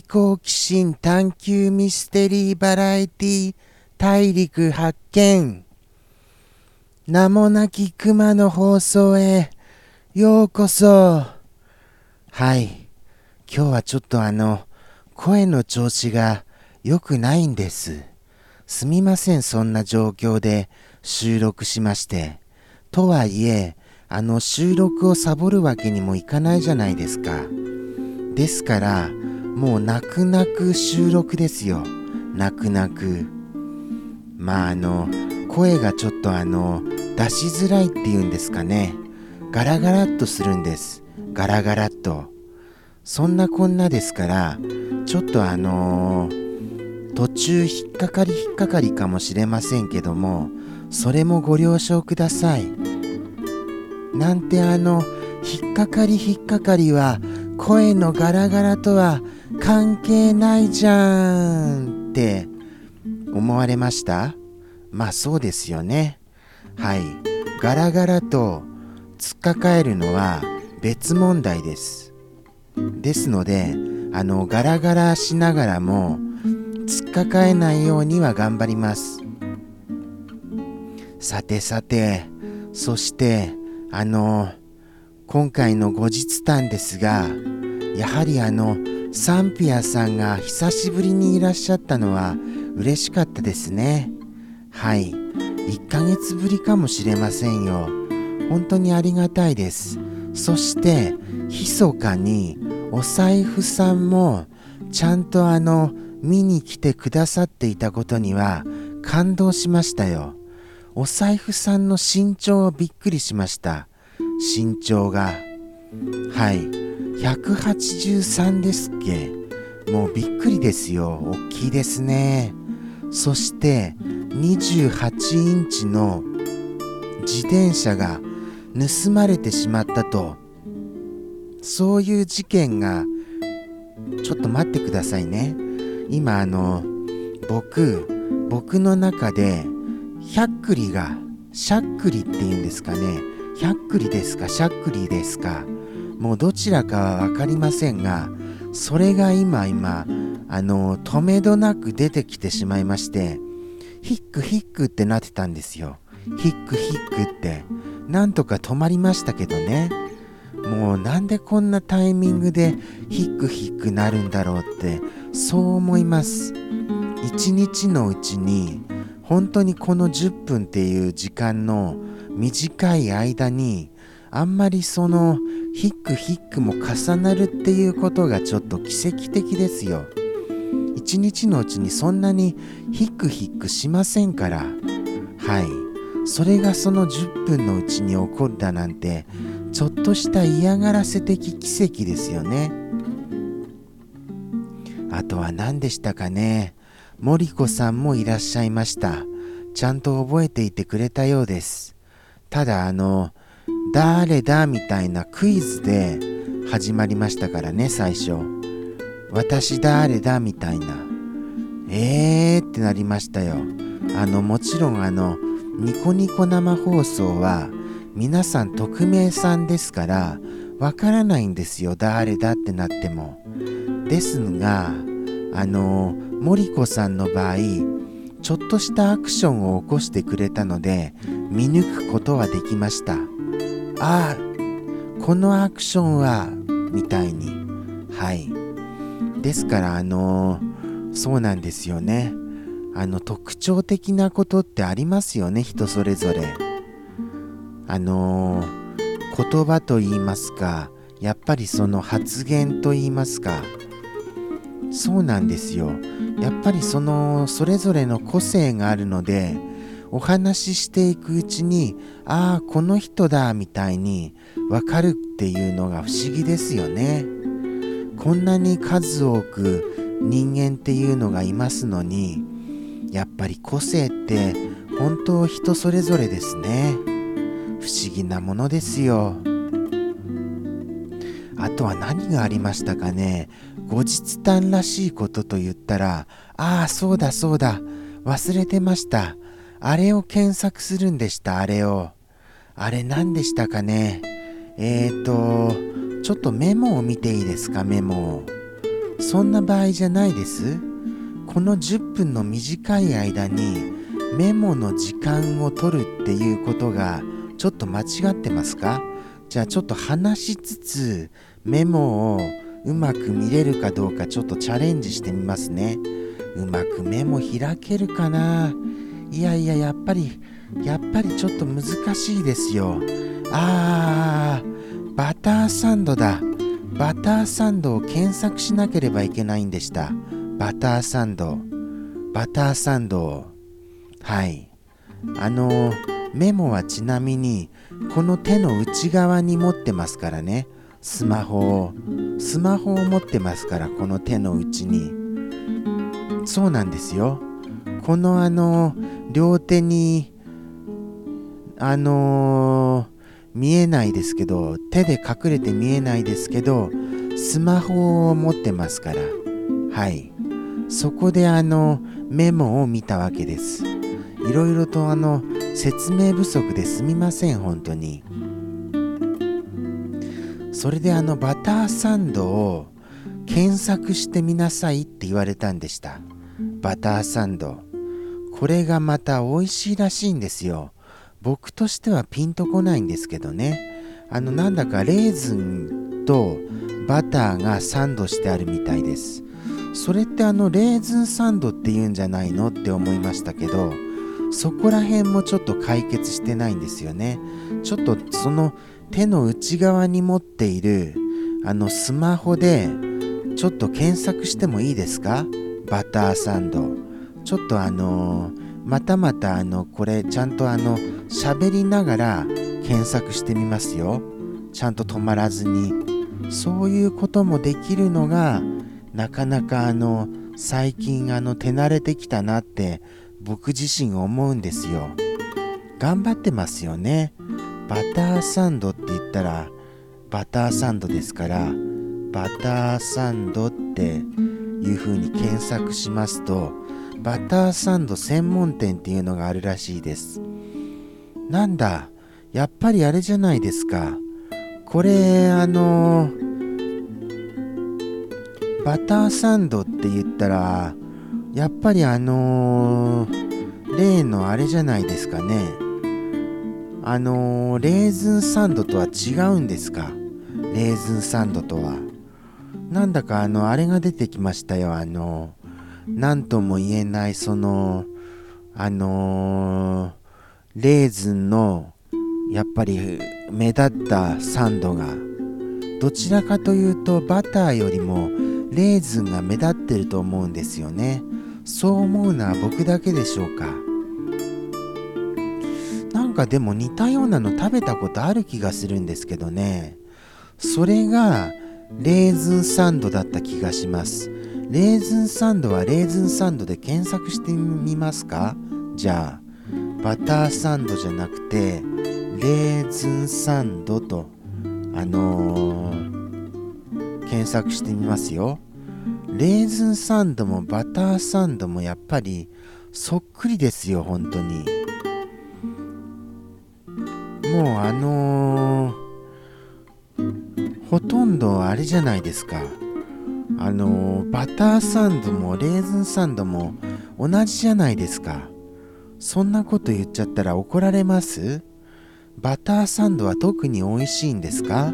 的好奇心探求ミステリーバラエティ大陸発見。名もなき熊の放送へ。ようこそ。はい。今日はちょっとあの声の調子が良くないんです。すみませんそんな状況で収録しまして。とはいえあの収録をサボるわけにもいかないじゃないですか。ですからもう泣く泣く収録ですよ。泣く泣く。まああの声がちょっとあの出しづらいっていうんですかね。ガラガラっとするんです。ガラガラっと。そんなこんなですからちょっとあのー、途中引っかかり引っかかりかもしれませんけどもそれもご了承ください。なんてあの引っかかり引っかかりは声のガラガラとは関係ないじゃんって思われました？まあそうですよね。はい。ガラガラと突っかかえるのは別問題です。ですのであのガラガラしながらも突っかかえないようには頑張ります。さてさてそしてあの今回の後日談ですがやはりあのサンピアさんが久しぶりにいらっしゃったのは嬉しかったですね。はい。1ヶ月ぶりかもしれませんよ。本当にありがたいです。そして密かにお財布さんもちゃんとあの見に来てくださっていたことには感動しましたよ。お財布さんの身長をびっくりしました。身長が。はい。183ですっけ。もうびっくりですよ。大きいですね。そして28インチの自転車が盗まれてしまったと。そういう事件がちょっと待ってくださいね。今あの僕僕の中でひゃっくりがしゃっくりっていうんですかね。ひゃっくりですかしゃっくりですか。もうどちらかは分かりませんがそれが今今あの止めどなく出てきてしまいましてヒックヒックってなってたんですよ。ヒックヒックって。なんとか止まりましたけどね。もうなんでこんなタイミングでヒックヒックなるんだろうってそう思います。一日のうちに本当にこの10分っていう時間の短い間にあんまりそのヒックヒックも重なるっていうことがちょっと奇跡的ですよ。一日のうちにそんなにヒックヒックしませんから。はい。それがその10分のうちに起こるだなんてちょっとした嫌がらせ的奇跡ですよね。あとは何でしたかね。森子さんもいらっしゃいました。ちゃんと覚えていてくれたようです。ただあの誰だみたいなクイズで始まりましたからね最初。私誰だみたいな。えーってなりましたよ。あのもちろんあのニコニコ生放送は皆さん匿名さんですからわからないんですよ。誰だってなっても。ですがあの森子さんの場合ちょっとしたアクションを起こしてくれたので見抜くことはできました。あこのアクションはみたいに。はい。ですからあの、そうなんですよね。あの特徴的なことってありますよね人それぞれ。あの、言葉と言いますかやっぱりその発言と言いますか。そうなんですよ。やっぱりそのそれぞれの個性があるのでお話ししていくうちにああこの人だみたいにわかるっていうのが不思議ですよね。こんなに数多く人間っていうのがいますのにやっぱり個性って本当人それぞれですね。不思議なものですよ。あとは何がありましたかね。後日談らしいことと言ったら、ああ、そうだそうだ、忘れてました。あれを検索するんでした、あれを。あれ何でしたかね。えーと、ちょっとメモを見ていいですか、メモを。そんな場合じゃないですこの10分の短い間にメモの時間を取るっていうことがちょっと間違ってますかじゃあちょっと話しつつメモをうまく見れるかどうかちょっとチャレンジしてみますねうまくメモ開けるかないやいややっぱりやっぱりちょっと難しいですよ。あーバターサンドだ。バターサンドを検索しなければいけないんでした。バターサンド。バターサンドはい。あのメモはちなみにこの手の内側に持ってますからね。スマホを。スマホを持ってますからこの手の内に。そうなんですよ。このあの両手にあのー、見えないですけど手で隠れて見えないですけどスマホを持ってますから。はい。そこであのメモを見たわけです。いろいろとあの説明不足ですみません本当に。それであのバターサンドを検索してみなさいって言われたんでした。バターサンド。これがまた美味しいらしいんですよ。僕としてはピンとこないんですけどね。あのなんだかレーズンとバターがサンドしてあるみたいです。それってあのレーズンサンドって言うんじゃないのって思いましたけどそこら辺もちょっと解決してないんですよね。ちょっとその手の内側に持っているあのスマホでちょっと検索してもいいですか？バターサンド。ちょっとあの、またまたあのこれちゃんとあの喋りながら検索してみますよ。ちゃんと止まらずに。そういうこともできるのがなかなかあの最近あの手慣れてきたなって僕自身思うんですよ。頑張ってますよね。バターサンドって言ったらバターサンドですからバターサンドっていう風に検索しますとバターサンド専門店っていうのがあるらしいです。なんだやっぱりあれじゃないですか。これあのバターサンドって言ったらやっぱりあの、例のあれじゃないですかね。あの、レーズンサンドとは違うんですか？レーズンサンドとは。なんだかあのあれが出てきましたよあの。何とも言えないそのあのー、レーズンのやっぱり目立ったサンドがどちらかというとバターよりもレーズンが目立ってると思うんですよね。そう思うのは僕だけでしょうか。なんかでも似たようなの食べたことある気がするんですけどね。それがレーズンサンドだった気がします。レーズンサンドはレーズンサンドで検索してみますか？じゃあバターサンドじゃなくてレーズンサンドとあのー、検索してみますよ。レーズンサンドもバターサンドもやっぱりそっくりですよ本当に。もうあのー、ほとんどあれじゃないですか。あの、バターサンドもレーズンサンドも同じじゃないですかそんなこと言っちゃったら怒られます？バターサンドは特に美味しいんですか？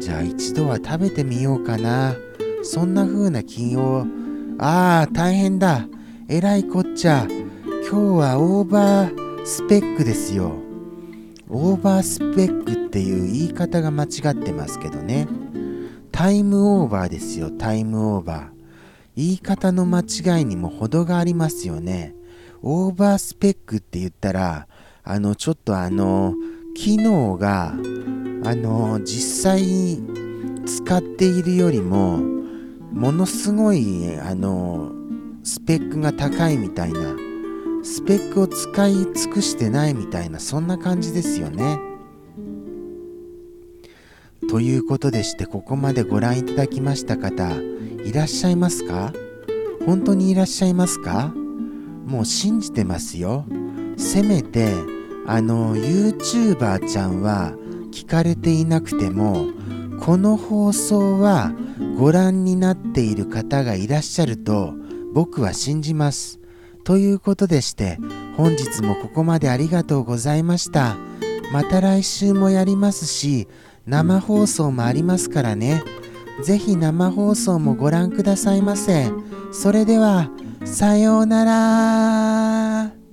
じゃあ一度は食べてみようかな。そんな風な気を、ああ、大変だ。えらいこっちゃ。今日はオーバースペックですよ。オーバースペックっていう言い方が間違ってますけどね。タイムオーバーですよ、タイムオーバー。言い方の間違いにも程がありますよね。オーバースペックって言ったら、あの、ちょっとあの、機能が、あの、実際使っているよりも、ものすごいあのスペックが高いみたいなスペックを使い尽くしてないみたいなそんな感じですよね。ということでしてここまでご覧いただきました方いらっしゃいますか？本当にいらっしゃいますか？もう信じてますよ。せめてあの YouTuber ちゃんは聞かれていなくてもこの放送はご覧になっている方がいらっしゃると僕は信じます。ということでして本日もここまでありがとうございました。また来週もやりますし生放送もありますからね。ぜひ生放送もご覧くださいませ。それでは、さようなら